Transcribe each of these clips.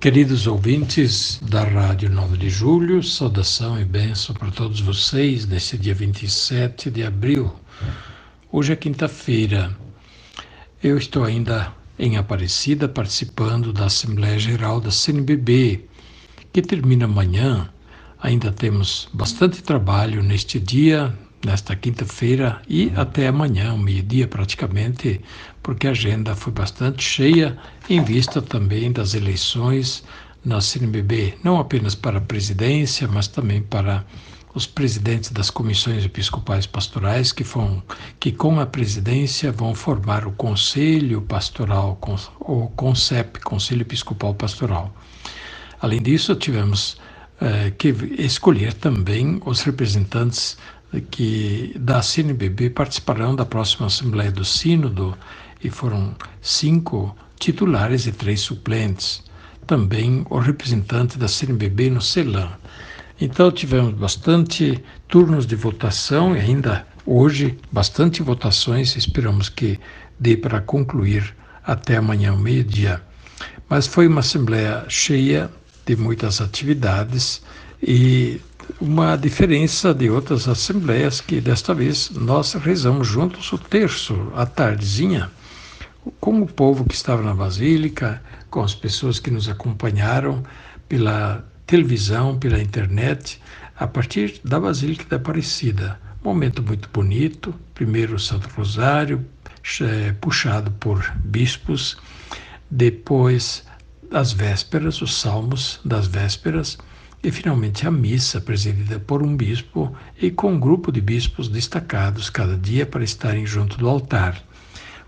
Queridos ouvintes da Rádio 9 de Julho, saudação e bênção para todos vocês nesse dia 27 de abril. Hoje é quinta-feira. Eu estou ainda em Aparecida participando da Assembleia Geral da CNBB, que termina amanhã. Ainda temos bastante trabalho neste dia, nesta quinta-feira e até amanhã, meio-dia praticamente, porque a agenda foi bastante cheia em vista também das eleições na CNBB, não apenas para a presidência, mas também para os presidentes das comissões episcopais pastorais que vão que com a presidência vão formar o conselho pastoral o CONCEP, Conselho Episcopal Pastoral. Além disso, tivemos eh, que escolher também os representantes que da CNBB participarão da próxima Assembleia do Sínodo e foram cinco titulares e três suplentes. Também o representante da CNBB no CELAM. Então tivemos bastante turnos de votação e ainda hoje bastante votações. Esperamos que dê para concluir até amanhã, meio-dia. Mas foi uma assembleia cheia de muitas atividades e uma diferença de outras assembleias que desta vez nós rezamos juntos o terço à tardezinha com o povo que estava na basílica, com as pessoas que nos acompanharam pela televisão, pela internet, a partir da Basílica da Aparecida. Momento muito bonito, primeiro o Santo Rosário, puxado por bispos, depois as vésperas, os salmos das vésperas, e finalmente a missa presidida por um bispo e com um grupo de bispos destacados cada dia para estarem junto do altar.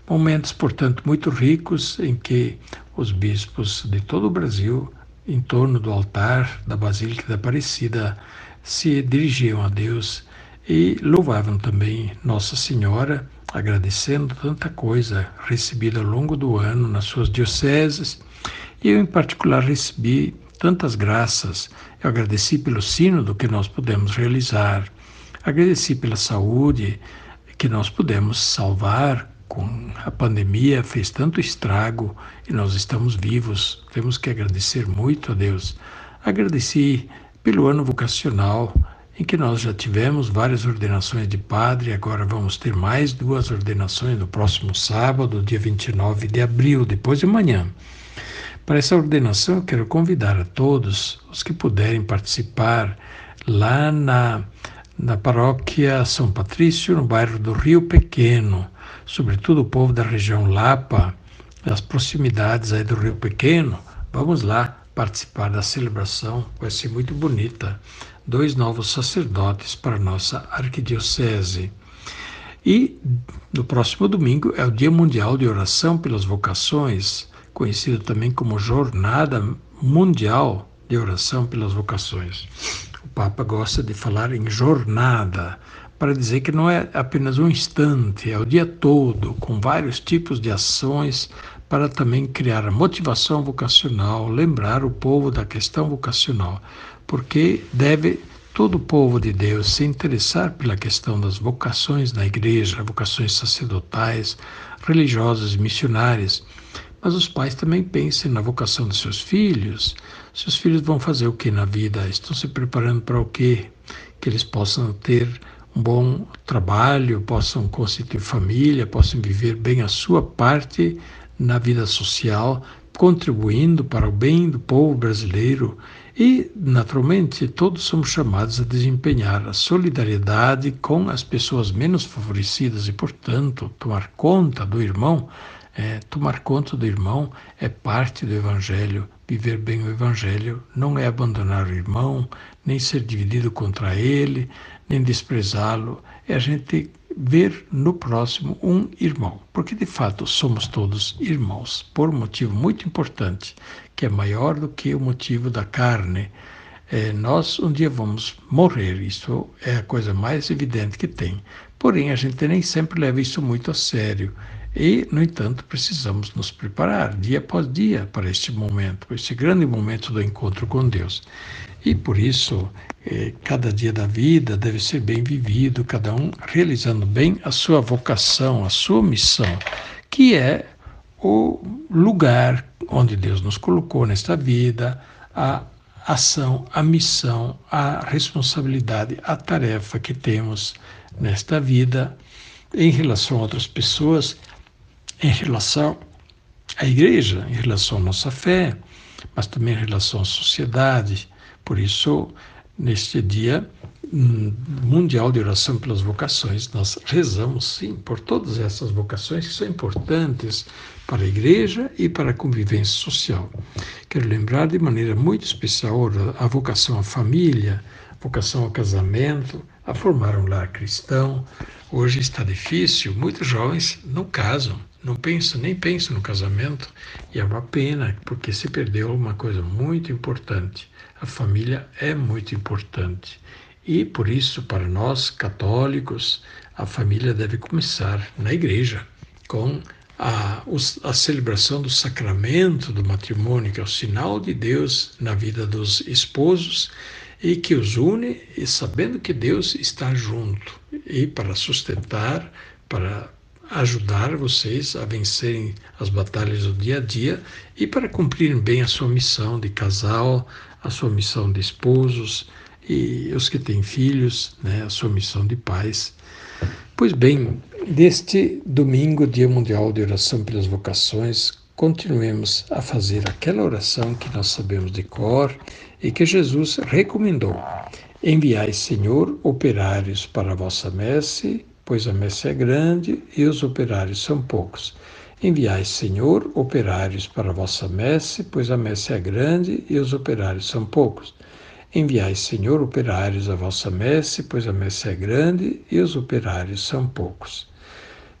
Momentos, portanto, muito ricos em que os bispos de todo o Brasil, em torno do altar da Basílica da Aparecida, se dirigiam a Deus e louvavam também Nossa Senhora, agradecendo tanta coisa recebida ao longo do ano nas suas dioceses. E eu, em particular, recebi tantas graças. Eu agradeci pelo sínodo que nós pudemos realizar, agradeci pela saúde que nós pudemos salvar com a pandemia, fez tanto estrago e nós estamos vivos. Temos que agradecer muito a Deus. Agradeci pelo ano vocacional, em que nós já tivemos várias ordenações de padre, agora vamos ter mais duas ordenações no próximo sábado, dia 29 de abril, depois de amanhã. Para essa ordenação, eu quero convidar a todos os que puderem participar lá na, na paróquia São Patrício, no bairro do Rio Pequeno, sobretudo o povo da região Lapa, das proximidades aí do Rio Pequeno. Vamos lá participar da celebração, vai ser muito bonita. Dois novos sacerdotes para nossa arquidiocese. E no próximo domingo é o Dia Mundial de Oração pelas Vocações conhecido também como Jornada Mundial de Oração pelas Vocações. O Papa gosta de falar em jornada, para dizer que não é apenas um instante, é o dia todo, com vários tipos de ações para também criar a motivação vocacional, lembrar o povo da questão vocacional, porque deve todo o povo de Deus se interessar pela questão das vocações na igreja, vocações sacerdotais, religiosas missionárias, mas os pais também pensem na vocação dos seus filhos. Seus filhos vão fazer o que na vida? Estão se preparando para o quê? Que eles possam ter um bom trabalho, possam constituir família, possam viver bem a sua parte na vida social, contribuindo para o bem do povo brasileiro. E, naturalmente, todos somos chamados a desempenhar a solidariedade com as pessoas menos favorecidas e, portanto, tomar conta do irmão é, tomar conta do irmão é parte do Evangelho. Viver bem o Evangelho não é abandonar o irmão, nem ser dividido contra ele, nem desprezá-lo. É a gente ver no próximo um irmão, porque de fato somos todos irmãos, por um motivo muito importante, que é maior do que o motivo da carne. É, nós um dia vamos morrer, isso é a coisa mais evidente que tem. Porém, a gente nem sempre leva isso muito a sério. E, no entanto, precisamos nos preparar dia após dia para este momento, para este grande momento do encontro com Deus. E por isso, eh, cada dia da vida deve ser bem vivido, cada um realizando bem a sua vocação, a sua missão, que é o lugar onde Deus nos colocou nesta vida, a ação, a missão, a responsabilidade, a tarefa que temos nesta vida em relação a outras pessoas, em relação à igreja, em relação à nossa fé, mas também em relação à sociedade. Por isso, neste dia hum, mundial de oração pelas vocações, nós rezamos sim por todas essas vocações que são importantes para a igreja e para a convivência social. Quero lembrar de maneira muito especial a vocação à família, a vocação ao casamento, a formar um lar cristão. Hoje está difícil, muitos jovens não casam, não pensam, nem pensam no casamento, e é uma pena, porque se perdeu uma coisa muito importante. A família é muito importante. E por isso, para nós católicos, a família deve começar na igreja, com a, a, celebração do sacramento do matrimônio, que é o sinal de Deus na vida dos esposos e que os une, e sabendo que Deus está junto e para sustentar, para ajudar vocês a vencerem as batalhas do dia a dia e para cumprirem bem a sua missão de casal, a sua missão de esposos e os que têm filhos, né, a sua missão de pais. Pois bem, deste domingo, Dia Mundial de Oração pelas Vocações, continuemos a fazer aquela oração que nós sabemos de cor e que Jesus recomendou. Enviai, Senhor, operários para a vossa messe, pois a messe é grande e os operários são poucos. Enviai, Senhor, operários para a vossa messe, pois a messe é grande e os operários são poucos. Enviai, Senhor, operários à vossa messe, pois a messe é grande e os operários são poucos.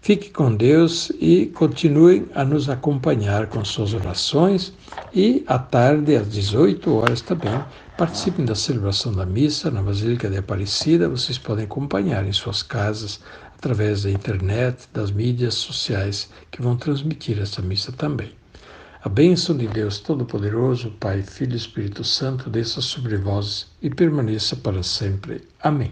Fique com Deus e continue a nos acompanhar com suas orações e à tarde, às 18 horas também, participem da celebração da missa na Basílica de Aparecida. Vocês podem acompanhar em suas casas através da internet, das mídias sociais que vão transmitir essa missa também. A bênção de Deus Todo-Poderoso, Pai, Filho e Espírito Santo, desça sobre vós e permaneça para sempre. Amém.